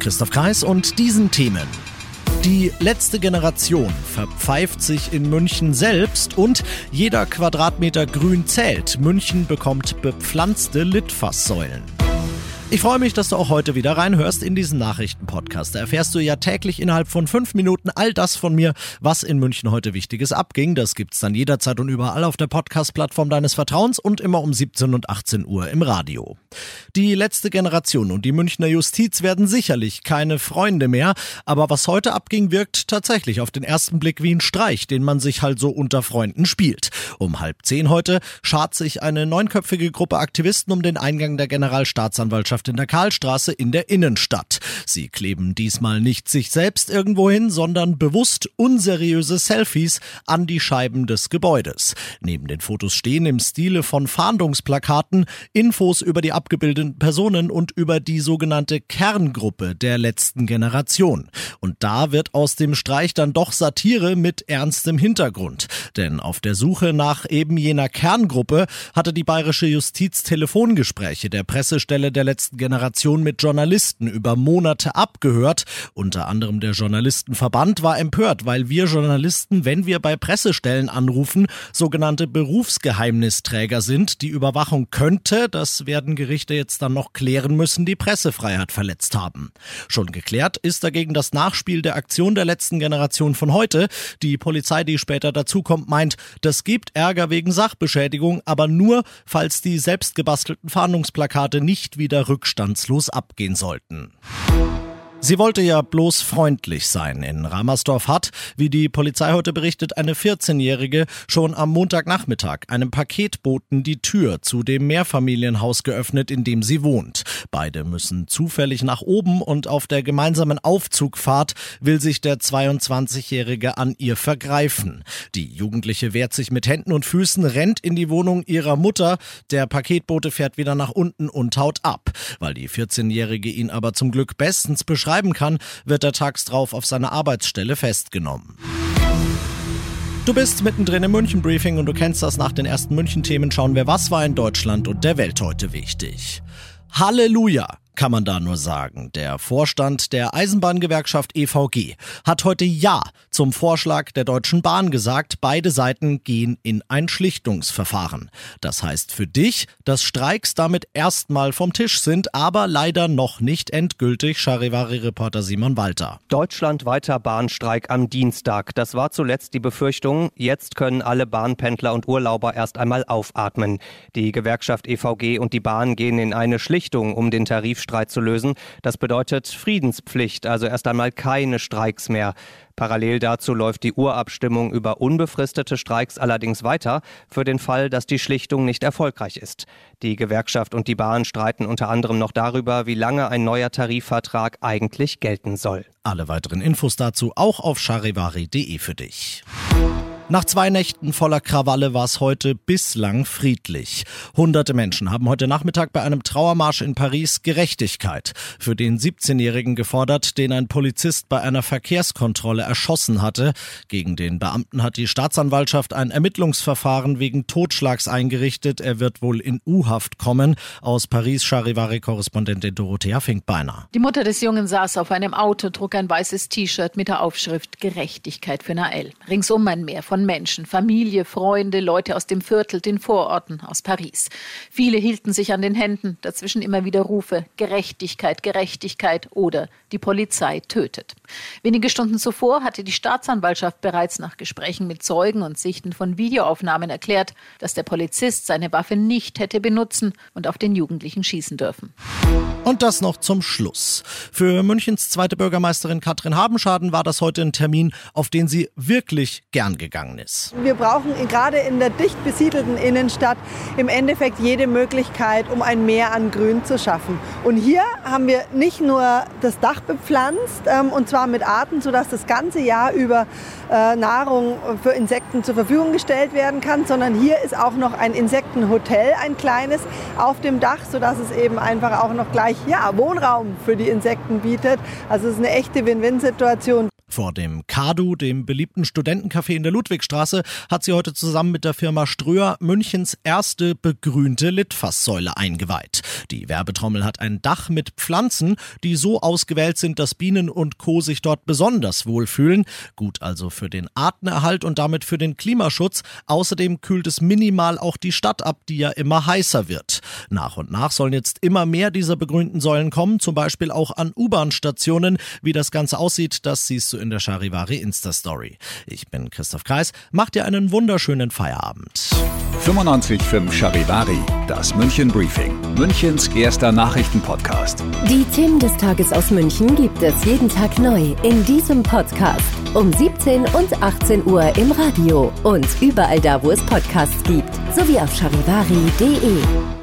Christoph Kreis und diesen Themen. Die letzte Generation verpfeift sich in München selbst und jeder Quadratmeter Grün zählt. München bekommt bepflanzte Litfaßsäulen. Ich freue mich, dass du auch heute wieder reinhörst in diesen Nachrichtenpodcast. Da erfährst du ja täglich innerhalb von fünf Minuten all das von mir, was in München heute Wichtiges abging. Das gibt's dann jederzeit und überall auf der Podcast-Plattform deines Vertrauens und immer um 17 und 18 Uhr im Radio. Die letzte Generation und die Münchner Justiz werden sicherlich keine Freunde mehr, aber was heute abging, wirkt tatsächlich auf den ersten Blick wie ein Streich, den man sich halt so unter Freunden spielt. Um halb zehn heute schart sich eine neunköpfige Gruppe Aktivisten um den Eingang der Generalstaatsanwaltschaft Gemeinschaft in der Karlstraße in der Innenstadt. Sie kleben diesmal nicht sich selbst irgendwo hin, sondern bewusst unseriöse Selfies an die Scheiben des Gebäudes. Neben den Fotos stehen im Stile von Fahndungsplakaten Infos über die abgebildeten Personen und über die sogenannte Kerngruppe der letzten Generation. Und da wird aus dem Streich dann doch Satire mit ernstem Hintergrund. Denn auf der Suche nach eben jener Kerngruppe hatte die bayerische Justiz Telefongespräche der Pressestelle der letzten letzten Generation mit Journalisten über Monate abgehört. Unter anderem der Journalistenverband war empört, weil wir Journalisten, wenn wir bei Pressestellen anrufen, sogenannte Berufsgeheimnisträger sind. Die Überwachung könnte, das werden Gerichte jetzt dann noch klären müssen, die Pressefreiheit verletzt haben. Schon geklärt ist dagegen das Nachspiel der Aktion der letzten Generation von heute. Die Polizei, die später dazukommt, meint, das gibt Ärger wegen Sachbeschädigung, aber nur, falls die selbstgebastelten Fahndungsplakate nicht wieder rück rückstandslos abgehen sollten. Sie wollte ja bloß freundlich sein. In Ramersdorf hat, wie die Polizei heute berichtet, eine 14-Jährige schon am Montagnachmittag einem Paketboten die Tür zu dem Mehrfamilienhaus geöffnet, in dem sie wohnt. Beide müssen zufällig nach oben und auf der gemeinsamen Aufzugfahrt will sich der 22-Jährige an ihr vergreifen. Die Jugendliche wehrt sich mit Händen und Füßen, rennt in die Wohnung ihrer Mutter. Der Paketbote fährt wieder nach unten und haut ab. Weil die 14-Jährige ihn aber zum Glück bestens beschreibt, schreiben kann, wird er tags drauf auf seiner Arbeitsstelle festgenommen. Du bist mittendrin im München Briefing und du kennst das nach den ersten München Themen. Schauen wir, was war in Deutschland und der Welt heute wichtig. Halleluja! Kann man da nur sagen. Der Vorstand der Eisenbahngewerkschaft EVG hat heute Ja zum Vorschlag der Deutschen Bahn gesagt. Beide Seiten gehen in ein Schlichtungsverfahren. Das heißt für dich, dass Streiks damit erstmal vom Tisch sind, aber leider noch nicht endgültig. Charivari-Reporter Simon Walter. Deutschlandweiter Bahnstreik am Dienstag. Das war zuletzt die Befürchtung. Jetzt können alle Bahnpendler und Urlauber erst einmal aufatmen. Die Gewerkschaft EVG und die Bahn gehen in eine Schlichtung, um den Tarif Tarifstreit zu lösen. Das bedeutet Friedenspflicht, also erst einmal keine Streiks mehr. Parallel dazu läuft die Urabstimmung über unbefristete Streiks allerdings weiter, für den Fall, dass die Schlichtung nicht erfolgreich ist. Die Gewerkschaft und die Bahn streiten unter anderem noch darüber, wie lange ein neuer Tarifvertrag eigentlich gelten soll. Alle weiteren Infos dazu auch auf charivari.de für dich. Nach zwei Nächten voller Krawalle war es heute bislang friedlich. Hunderte Menschen haben heute Nachmittag bei einem Trauermarsch in Paris Gerechtigkeit für den 17-Jährigen gefordert, den ein Polizist bei einer Verkehrskontrolle erschossen hatte. Gegen den Beamten hat die Staatsanwaltschaft ein Ermittlungsverfahren wegen Totschlags eingerichtet. Er wird wohl in U-Haft kommen. Aus Paris Charivari-Korrespondentin Dorothea Finkbeiner. Die Mutter des Jungen saß auf einem Auto, trug ein weißes T-Shirt mit der Aufschrift Gerechtigkeit für Nael. Ringsum ein Meer von von Menschen, Familie, Freunde, Leute aus dem Viertel, den Vororten, aus Paris. Viele hielten sich an den Händen, dazwischen immer wieder Rufe Gerechtigkeit, Gerechtigkeit oder die Polizei tötet. Wenige Stunden zuvor hatte die Staatsanwaltschaft bereits nach Gesprächen mit Zeugen und Sichten von Videoaufnahmen erklärt, dass der Polizist seine Waffe nicht hätte benutzen und auf den Jugendlichen schießen dürfen. Und das noch zum Schluss. Für Münchens zweite Bürgermeisterin Katrin Habenschaden war das heute ein Termin, auf den sie wirklich gern gegangen ist. Wir brauchen gerade in der dicht besiedelten Innenstadt im Endeffekt jede Möglichkeit, um ein Mehr an Grün zu schaffen. Und hier haben wir nicht nur das Dach bepflanzt, ähm, und zwar zwar mit Arten, sodass das ganze Jahr über äh, Nahrung für Insekten zur Verfügung gestellt werden kann, sondern hier ist auch noch ein Insektenhotel, ein kleines, auf dem Dach, sodass es eben einfach auch noch gleich ja, Wohnraum für die Insekten bietet. Also es ist eine echte Win-Win-Situation. Vor dem Kadu, dem beliebten Studentencafé in der Ludwigstraße, hat sie heute zusammen mit der Firma Ströer Münchens erste begrünte Litfaßsäule eingeweiht. Die Werbetrommel hat ein Dach mit Pflanzen, die so ausgewählt sind, dass Bienen und Co. sich dort besonders wohlfühlen. Gut also für den Artenerhalt und damit für den Klimaschutz. Außerdem kühlt es minimal auch die Stadt ab, die ja immer heißer wird. Nach und nach sollen jetzt immer mehr dieser begrünten Säulen kommen, zum Beispiel auch an U-Bahn-Stationen. Wie das Ganze aussieht, das siehst du in der Charivari Insta-Story. Ich bin Christoph Kreis, macht dir einen wunderschönen Feierabend. 95.5 Charivari, das München Briefing, Münchens erster Nachrichtenpodcast. Die Themen des Tages aus München gibt es jeden Tag neu in diesem Podcast. Um 17 und 18 Uhr im Radio und überall da, wo es Podcasts gibt, sowie auf charivari.de.